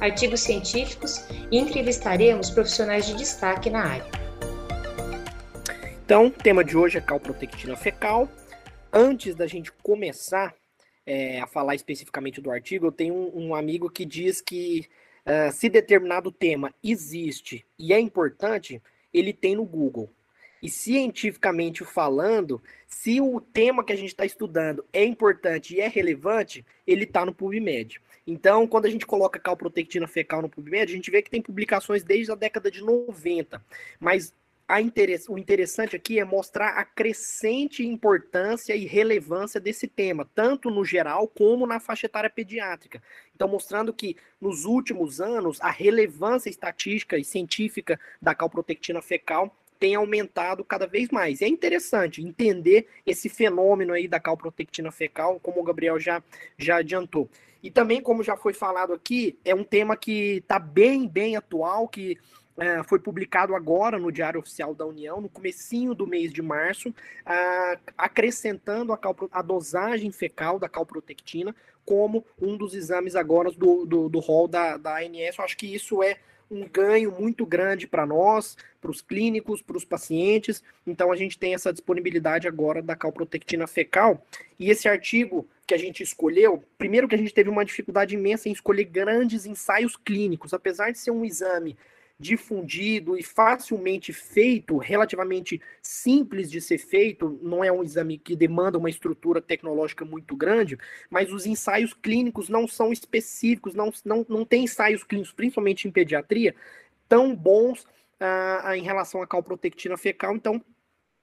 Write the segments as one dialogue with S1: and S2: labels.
S1: artigos científicos e entrevistaremos profissionais de destaque na área.
S2: Então, o tema de hoje é calprotectina fecal. Antes da gente começar é, a falar especificamente do artigo, eu tenho um, um amigo que diz que uh, se determinado tema existe e é importante, ele tem no Google. E cientificamente falando, se o tema que a gente está estudando é importante e é relevante, ele está no PubMed. Então, quando a gente coloca calprotectina fecal no PubMed, a gente vê que tem publicações desde a década de 90. Mas interess o interessante aqui é mostrar a crescente importância e relevância desse tema, tanto no geral como na faixa etária pediátrica. Então, mostrando que nos últimos anos a relevância estatística e científica da calprotectina fecal tem aumentado cada vez mais. E é interessante entender esse fenômeno aí da calprotectina fecal, como o Gabriel já, já adiantou. E também, como já foi falado aqui, é um tema que está bem, bem atual, que é, foi publicado agora no Diário Oficial da União, no comecinho do mês de março, uh, acrescentando a, a, dosagem fecal da calprotectina como um dos exames agora do, do, do rol da, da ANS. Eu acho que isso é um ganho muito grande para nós, para os clínicos, para os pacientes. Então a gente tem essa disponibilidade agora da calprotectina fecal. E esse artigo que a gente escolheu, primeiro que a gente teve uma dificuldade imensa em escolher grandes ensaios clínicos, apesar de ser um exame difundido e facilmente feito, relativamente simples de ser feito, não é um exame que demanda uma estrutura tecnológica muito grande, mas os ensaios clínicos não são específicos, não, não, não tem ensaios clínicos, principalmente em pediatria, tão bons ah, em relação à calprotectina fecal, então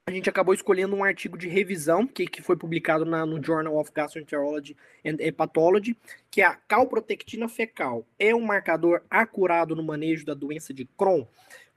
S2: a gente acabou escolhendo um artigo de revisão que, que foi publicado na, no Journal of Gastroenterology and Hepatology, que é a calprotectina fecal é um marcador acurado no manejo da doença de Crohn.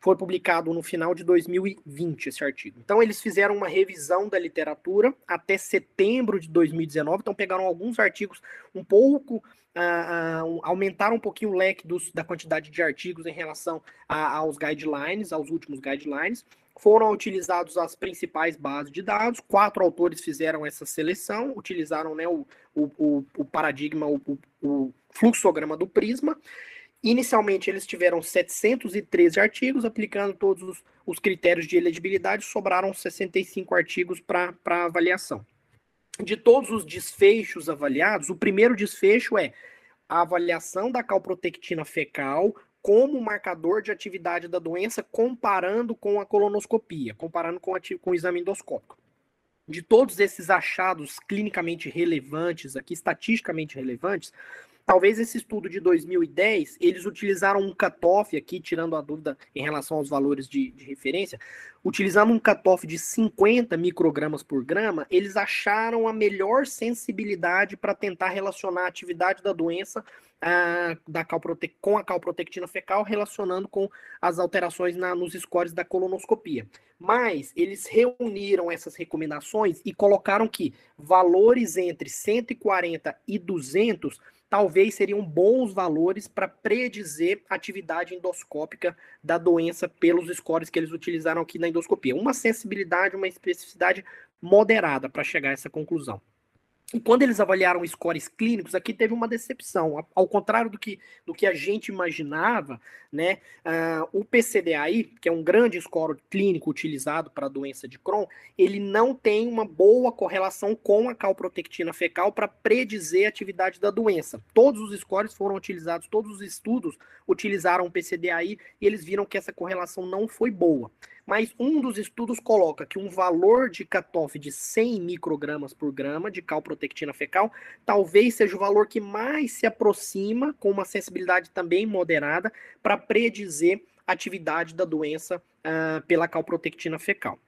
S2: Foi publicado no final de 2020 esse artigo. Então eles fizeram uma revisão da literatura até setembro de 2019. Então pegaram alguns artigos um pouco Uh, uh, aumentaram um pouquinho o leque dos, da quantidade de artigos em relação a, aos guidelines, aos últimos guidelines, foram utilizados as principais bases de dados, quatro autores fizeram essa seleção, utilizaram né, o, o, o, paradigma, o, o fluxograma do Prisma. Inicialmente, eles tiveram 713 artigos, aplicando todos os, os critérios de elegibilidade, sobraram 65 artigos para avaliação. De todos os desfechos avaliados, o primeiro desfecho é a avaliação da calprotectina fecal como marcador de atividade da doença, comparando com a colonoscopia, comparando com, com o exame endoscópico. De todos esses achados clinicamente relevantes, aqui estatisticamente relevantes, Talvez esse estudo de 2010, eles utilizaram um cutoff aqui, tirando a dúvida em relação aos valores de, de referência, utilizando um cutoff de 50 microgramas por grama, eles acharam a melhor sensibilidade para tentar relacionar a atividade da doença ah, da calprote com a calprotectina fecal, relacionando com as alterações na, nos scores da colonoscopia. Mas eles reuniram essas recomendações e colocaram que valores entre 140 e 200 talvez seriam bons valores para predizer a atividade endoscópica da doença pelos scores que eles utilizaram aqui na endoscopia. Uma sensibilidade, uma especificidade moderada para chegar a essa conclusão. E quando eles avaliaram scores clínicos, aqui teve uma decepção. Ao contrário do que, do que a gente imaginava, né, uh, o PCDAI, que é um grande score clínico utilizado para a doença de Crohn, ele não tem uma boa correlação com a calprotectina fecal para predizer a atividade da doença. Todos os scores foram utilizados, todos os estudos utilizaram o PCDAI e eles viram que essa correlação não foi boa mas um dos estudos coloca que um valor de cutoff de 100 microgramas por grama de calprotectina fecal talvez seja o valor que mais se aproxima, com uma sensibilidade também moderada, para predizer a atividade da doença uh, pela calprotectina fecal.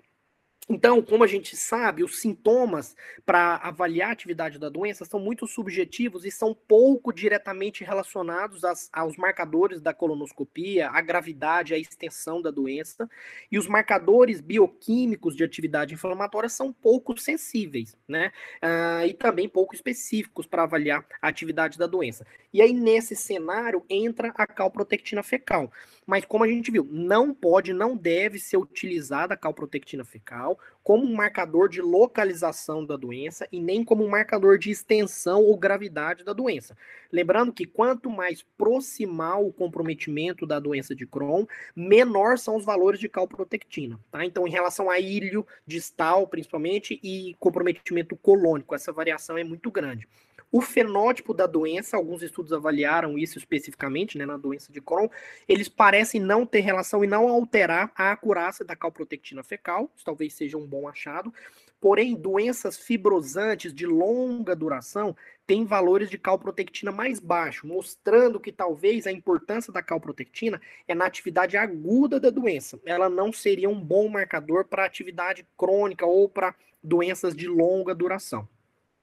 S2: Então, como a gente sabe, os sintomas para avaliar a atividade da doença são muito subjetivos e são pouco diretamente relacionados às, aos marcadores da colonoscopia, à gravidade, à extensão da doença. E os marcadores bioquímicos de atividade inflamatória são pouco sensíveis, né? Ah, e também pouco específicos para avaliar a atividade da doença. E aí, nesse cenário, entra a calprotectina fecal. Mas, como a gente viu, não pode, não deve ser utilizada a calprotectina fecal como um marcador de localização da doença e nem como um marcador de extensão ou gravidade da doença. Lembrando que quanto mais proximal o comprometimento da doença de Crohn, menor são os valores de calprotectina. Tá? Então, em relação a ilho distal, principalmente, e comprometimento colônico, essa variação é muito grande. O fenótipo da doença, alguns estudos avaliaram isso especificamente, né, na doença de Crohn, eles parecem não ter relação e não alterar a acurácia da calprotectina fecal, isso talvez seja um bom achado. Porém, doenças fibrosantes de longa duração têm valores de calprotectina mais baixos, mostrando que talvez a importância da calprotectina é na atividade aguda da doença. Ela não seria um bom marcador para atividade crônica ou para doenças de longa duração.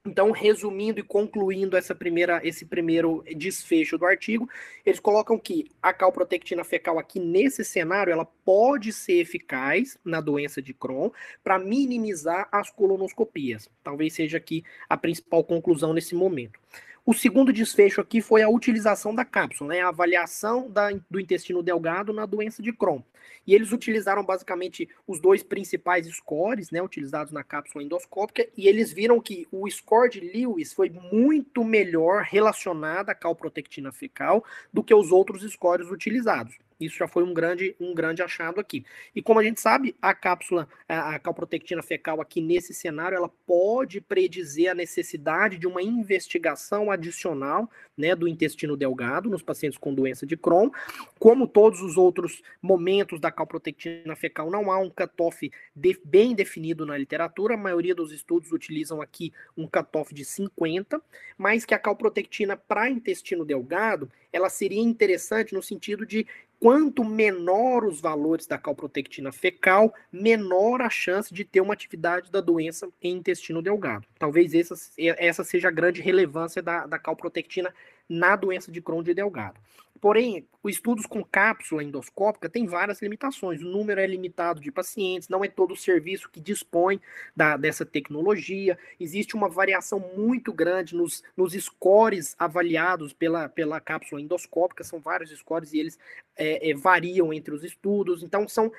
S2: Então, resumindo e concluindo essa primeira, esse primeiro desfecho do artigo, eles colocam que a calprotectina fecal aqui nesse cenário, ela pode ser eficaz na doença de Crohn para minimizar as colonoscopias. Talvez seja aqui a principal conclusão nesse momento. O segundo desfecho aqui foi a utilização da cápsula, né, a avaliação da, do intestino delgado na doença de Crohn. E eles utilizaram basicamente os dois principais scores, né, utilizados na cápsula endoscópica, e eles viram que o score de Lewis foi muito melhor relacionado à calprotectina fecal do que os outros scores utilizados. Isso já foi um grande, um grande achado aqui. E como a gente sabe, a cápsula, a, calprotectina fecal aqui nesse cenário, ela pode predizer a necessidade de uma investigação adicional né, do intestino delgado nos pacientes com doença de Crohn. Como todos os outros momentos da calprotectina fecal, não há um cutoff de, bem definido na literatura. A maioria dos estudos utilizam aqui um cutoff de 50, mas que a calprotectina para intestino delgado, ela seria interessante no sentido de quanto menor os valores da calprotectina fecal, menor a chance de ter uma atividade da doença em intestino delgado. Talvez essa, essa seja a grande relevância da, da calprotectina na doença de Crohn de delgado. Porém, os estudos com cápsula endoscópica têm várias limitações. O número é limitado de pacientes, não é todo o serviço que dispõe da, dessa tecnologia. Existe uma variação muito grande nos, nos scores avaliados pela, pela cápsula endoscópica, são vários scores e eles é, é, variam entre os estudos. Então, são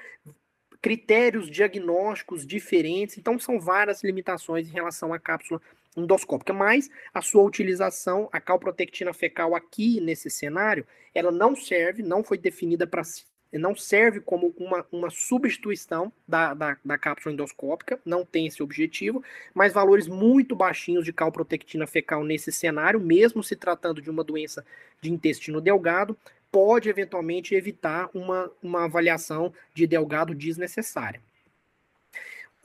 S2: critérios diagnósticos diferentes, então são várias limitações em relação à cápsula endoscópica, mas a sua utilização, a calprotectina fecal aqui nesse cenário, ela não serve, não foi definida para não serve como uma, uma substituição da, da, da, cápsula endoscópica, não tem esse objetivo, mas valores muito baixinhos de calprotectina fecal nesse cenário, mesmo se tratando de uma doença de intestino delgado, pode eventualmente evitar uma, uma avaliação de delgado desnecessária.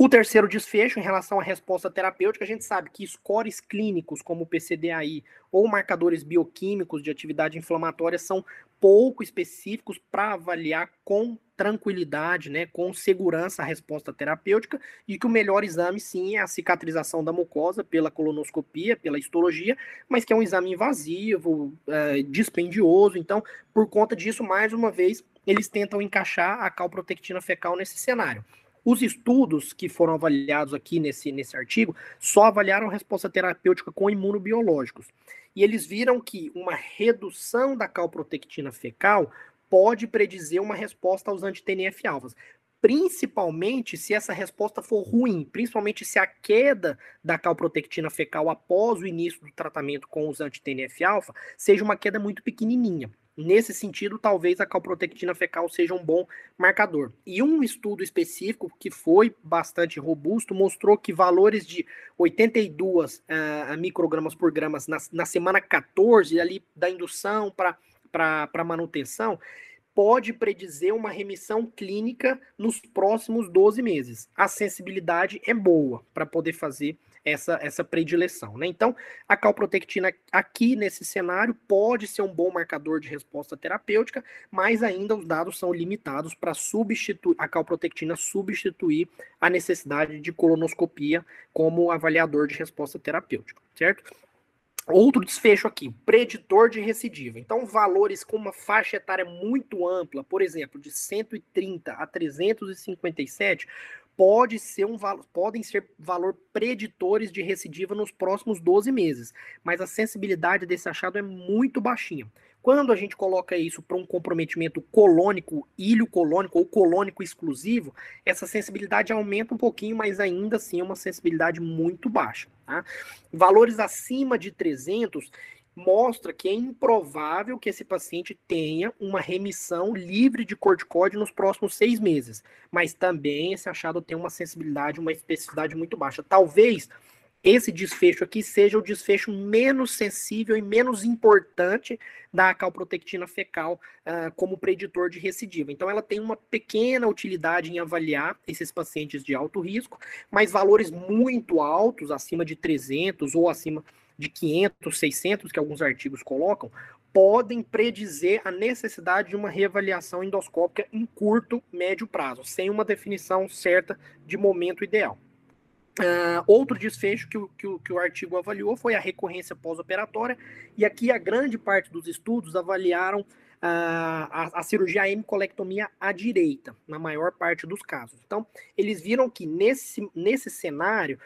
S2: O terceiro desfecho, em relação à resposta terapêutica, a gente sabe que scores clínicos, como o PCDAI, ou marcadores bioquímicos de atividade inflamatória, são pouco específicos para avaliar com tranquilidade, né, com segurança a resposta terapêutica, e que o melhor exame, sim, é a cicatrização da mucosa pela colonoscopia, pela histologia, mas que é um exame invasivo, é, dispendioso. Então, por conta disso, mais uma vez, eles tentam encaixar a calprotectina fecal nesse cenário. Os estudos que foram avaliados aqui nesse, nesse artigo só avaliaram resposta terapêutica com imunobiológicos. E eles viram que uma redução da calprotectina fecal pode predizer uma resposta aos anti-TNF-alfas, principalmente se essa resposta for ruim, principalmente se a queda da calprotectina fecal após o início do tratamento com os anti-TNF-alfa seja uma queda muito pequenininha. Nesse sentido, talvez a calprotectina fecal seja um bom marcador. E um estudo específico que foi bastante robusto mostrou que valores de 82 uh, eh, microgramas por gramas na, na semana 14, ali da indução para manutenção, pode predizer uma remissão clínica nos próximos 12 meses. A sensibilidade é boa para poder fazer essa, essa predileção. Né? Então, a calprotectina aqui nesse cenário pode ser um bom marcador de resposta terapêutica, mas ainda os dados são limitados para substituir a calprotectina substituir a necessidade de colonoscopia como avaliador de resposta terapêutica, certo? Outro desfecho aqui, preditor de recidiva. Então, valores com uma faixa etária muito ampla, por exemplo, de 130 a 357, pode ser um, podem ser valor preditores de recidiva nos próximos 12 meses, mas a sensibilidade desse achado é muito baixinha. Quando a gente coloca isso para um comprometimento colônico, ilho colônico ou colônico exclusivo, essa sensibilidade aumenta um pouquinho, mas ainda assim é uma sensibilidade muito baixa. Tá? Valores acima de 300 mostra que é improvável que esse paciente tenha uma remissão livre de corticóide nos próximos seis meses. Mas também esse achado tem uma sensibilidade, uma especificidade muito baixa. Talvez esse desfecho aqui seja o desfecho menos sensível e menos importante da calprotectina fecal uh, como preditor de recidiva. Então, ela tem uma pequena utilidade em avaliar esses pacientes de alto risco, mas valores muito altos, acima de 300 ou acima de 500, 600, que alguns artigos colocam, podem predizer a necessidade de uma reavaliação endoscópica em curto, médio prazo, sem uma definição certa de momento ideal. Uh, outro desfecho que o, que, o, que o artigo avaliou foi a recorrência pós-operatória, e aqui a grande parte dos estudos avaliaram uh, a, a, cirurgia hemicolectomia à direita, na maior parte dos casos. Então, eles viram que nesse, nesse cenário,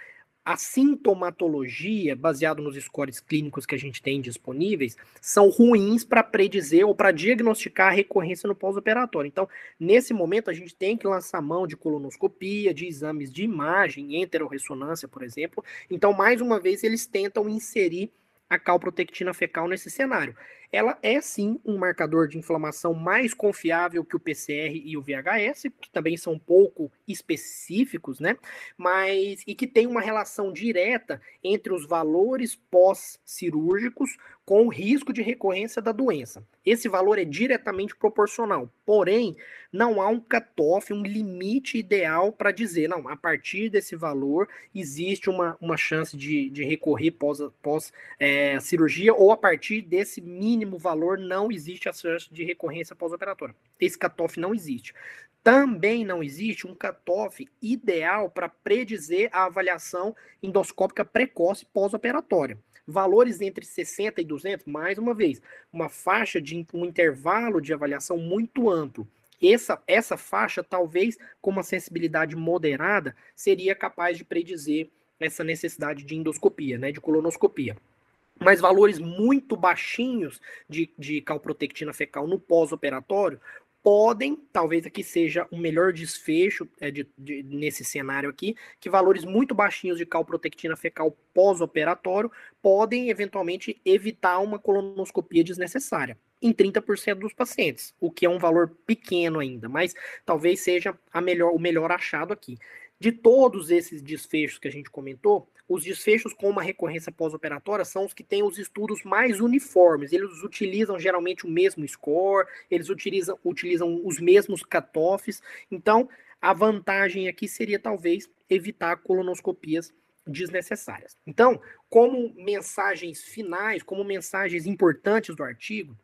S2: a sintomatologia, baseado nos scores clínicos que a gente tem disponíveis, são ruins para predizer ou para diagnosticar a recorrência no pós-operatório. Então, nesse momento, a gente tem que lançar mão de colonoscopia, de exames de imagem, enterorressonância, por exemplo. Então, mais uma vez, eles tentam inserir a calprotectina fecal nesse cenário ela é sim um marcador de inflamação mais confiável que o PCR e o VHS, que também são um pouco específicos, né? Mas e que tem uma relação direta entre os valores pós-cirúrgicos com o risco de recorrência da doença. Esse valor é diretamente proporcional, porém, não há um cutoff, um limite ideal para dizer, não, a partir desse valor existe uma, uma chance de, de recorrer pós-cirurgia, pós, é, cirurgia, ou a partir desse mínimo valor não existe a chance de recorrência pós-operatória. Esse cutoff não existe. Também não existe um cutoff ideal para predizer a avaliação endoscópica precoce pós-operatória valores entre 60 e 200, mais uma vez, uma faixa de um intervalo de avaliação muito amplo. Essa, essa faixa, talvez com uma sensibilidade moderada, seria capaz de predizer essa necessidade de endoscopia, né, de colonoscopia. Mas valores muito baixinhos de, de calprotectina fecal no pós-operatório podem, talvez aqui seja o melhor desfecho é, de, de, nesse cenário aqui, que valores muito baixinhos de calprotectina fecal pós-operatório podem eventualmente evitar uma colonoscopia desnecessária em 30% dos pacientes, o que é um valor pequeno ainda, mas talvez seja a melhor, o melhor achado aqui. De todos esses desfechos que a gente comentou, os desfechos com uma recorrência pós-operatória são os que têm os estudos mais uniformes. Eles utilizam geralmente o mesmo score, eles utilizam, utilizam os mesmos cutoffs. Então, a vantagem aqui seria talvez evitar colonoscopias desnecessárias. Então, como mensagens finais, como mensagens importantes do artigo,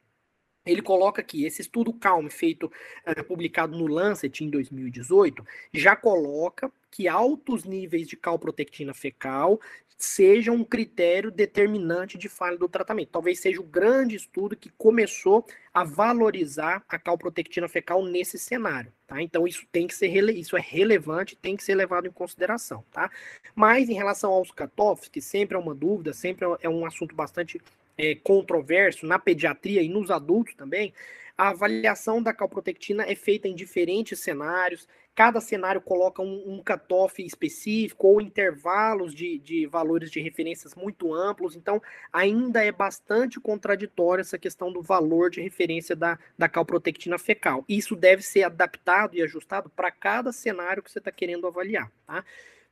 S2: ele coloca aqui, esse estudo Calm, feito, uh, publicado no Lancet em 2018, já coloca que altos níveis de calprotectina fecal sejam um critério determinante de falha do tratamento. Talvez seja o grande estudo que começou a valorizar a calprotectina fecal nesse cenário, tá? Então isso tem que ser isso é relevante, tem que ser levado em consideração, tá? Mas em relação aos cutoffs, que sempre é uma dúvida, sempre é um assunto bastante é, controverso na pediatria e nos adultos também, a avaliação da calprotectina é feita em diferentes cenários, cada cenário coloca um, um cutoff específico ou intervalos de, de valores de referências muito amplos, então ainda é bastante contraditória essa questão do valor de referência da, da calprotectina fecal. Isso deve ser adaptado e ajustado para cada cenário que você está querendo avaliar, tá?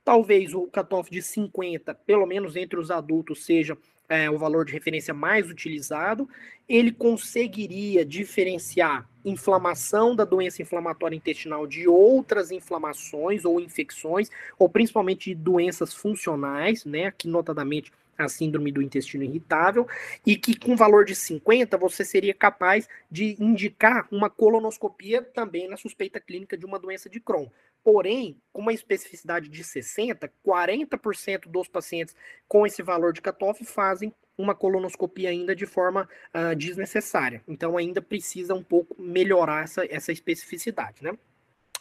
S2: Talvez o cutoff de 50, pelo menos entre os adultos, seja é, o valor de referência mais utilizado, ele conseguiria diferenciar inflamação da doença inflamatória intestinal de outras inflamações ou infecções, ou principalmente de doenças funcionais, né? Aqui notadamente a síndrome do intestino irritável, e que com valor de 50 você seria capaz de indicar uma colonoscopia também na suspeita clínica de uma doença de Crohn. Porém, com uma especificidade de 60, 40% dos pacientes com esse valor de cutoff fazem uma colonoscopia ainda de forma uh, desnecessária. Então ainda precisa um pouco melhorar essa, essa especificidade, né?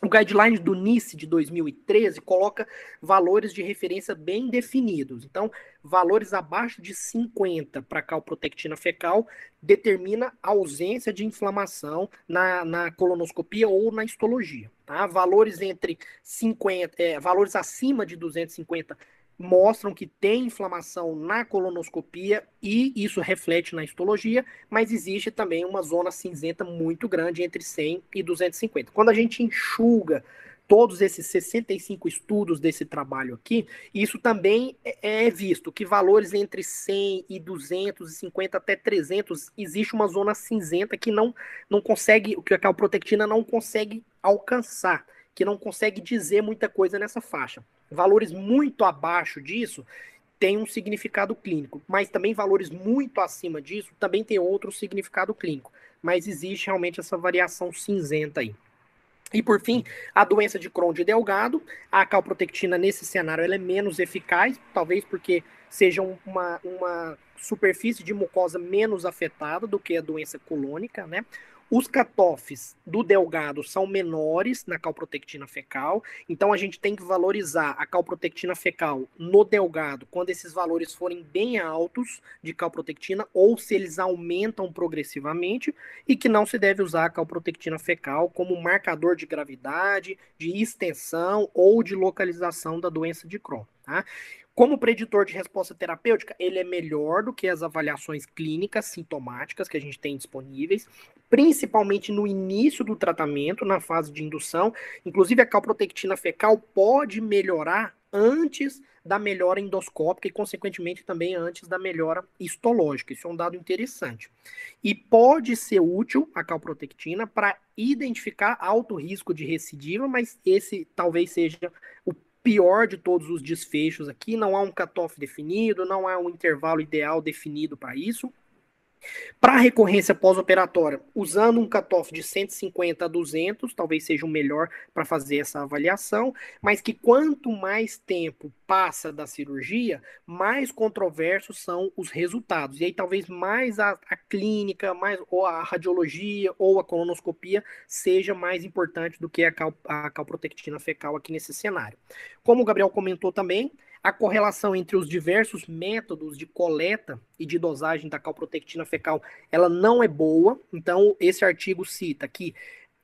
S2: O guideline do NICE de 2013 coloca valores de referência bem definidos. Então, valores abaixo de 50 para calprotectina fecal determina ausência de inflamação na, na colonoscopia ou na histologia. Tá? Valores entre 50, é, valores acima de 250 mostram que tem inflamação na colonoscopia e isso reflete na histologia, mas existe também uma zona cinzenta muito grande entre 100 e 250. Quando a gente enxuga todos esses 65 estudos desse trabalho aqui, isso também é, é visto que valores entre 100 e 250 até 300 existe uma zona cinzenta que não não consegue, que a calprotectina não consegue alcançar, que não consegue dizer muita coisa nessa faixa. Valores muito abaixo disso tem um significado clínico, mas também valores muito acima disso também tem outro significado clínico. Mas existe realmente essa variação cinzenta aí. E por fim, a doença de Crohn de Delgado, a calprotectina nesse cenário ela é menos eficaz, talvez porque seja uma, uma superfície de mucosa menos afetada do que a doença colônica, né? Os cutoffs do delgado são menores na calprotectina fecal, então a gente tem que valorizar a calprotectina fecal no delgado quando esses valores forem bem altos de calprotectina ou se eles aumentam progressivamente e que não se deve usar a calprotectina fecal como marcador de gravidade, de extensão ou de localização da doença de Crohn. Tá? Como preditor de resposta terapêutica, ele é melhor do que as avaliações clínicas sintomáticas que a gente tem disponíveis, principalmente no início do tratamento, na fase de indução. Inclusive, a calprotectina fecal pode melhorar antes da melhora endoscópica e, consequentemente, também antes da melhora histológica. Isso é um dado interessante. E pode ser útil a calprotectina para identificar alto risco de recidiva, mas esse talvez seja o pior de todos os desfechos aqui, não há um cutoff definido, não há um intervalo ideal definido para isso. Para recorrência pós-operatória, usando um cutoff de 150 a 200, talvez seja o melhor para fazer essa avaliação, mas que quanto mais tempo passa da cirurgia, mais controversos são os resultados. E aí talvez mais a, a clínica, mais ou a radiologia ou a colonoscopia seja mais importante do que a, cal, a calprotectina fecal aqui nesse cenário. Como o Gabriel comentou também, a correlação entre os diversos métodos de coleta e de dosagem da calprotectina fecal, ela não é boa. Então, esse artigo cita que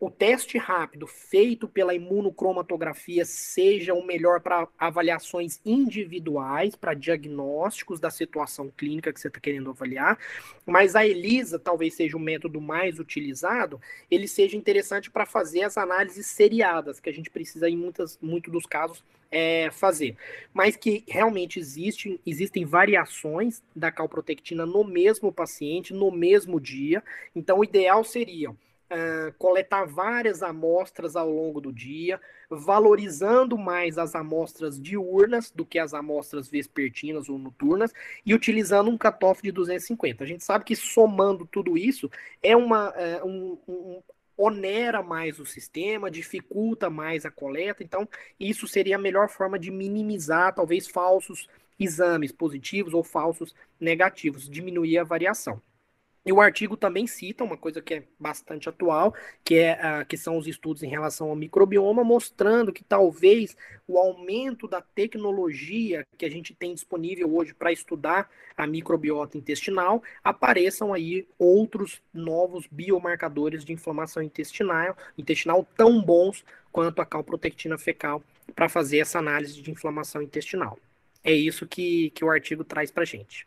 S2: o teste rápido feito pela imunocromatografia seja o melhor para avaliações individuais, para diagnósticos da situação clínica que você está querendo avaliar, mas a ELISA talvez seja o método mais utilizado, ele seja interessante para fazer as análises seriadas, que a gente precisa, em muitas, muito dos casos, é, fazer. Mas que realmente existe, existem variações da calprotectina no mesmo paciente, no mesmo dia, então o ideal seria uh, coletar várias amostras ao longo do dia, valorizando mais as amostras diurnas do que as amostras vespertinas ou noturnas e utilizando um cutoff de 250. A gente sabe que somando tudo isso é uma é, um, um, onera mais o sistema, dificulta mais a coleta. Então, isso seria a melhor forma de minimizar talvez falsos exames positivos ou falsos negativos, diminuir a variação. E o artigo também cita uma coisa que é bastante atual, que, é, uh, que são os estudos em relação ao microbioma, mostrando que talvez o aumento da tecnologia que a gente tem disponível hoje para estudar a microbiota intestinal, apareçam aí outros novos biomarcadores de inflamação intestinal, intestinal tão bons quanto a calprotectina fecal para fazer essa análise de inflamação intestinal. É isso que, que o artigo traz para a gente.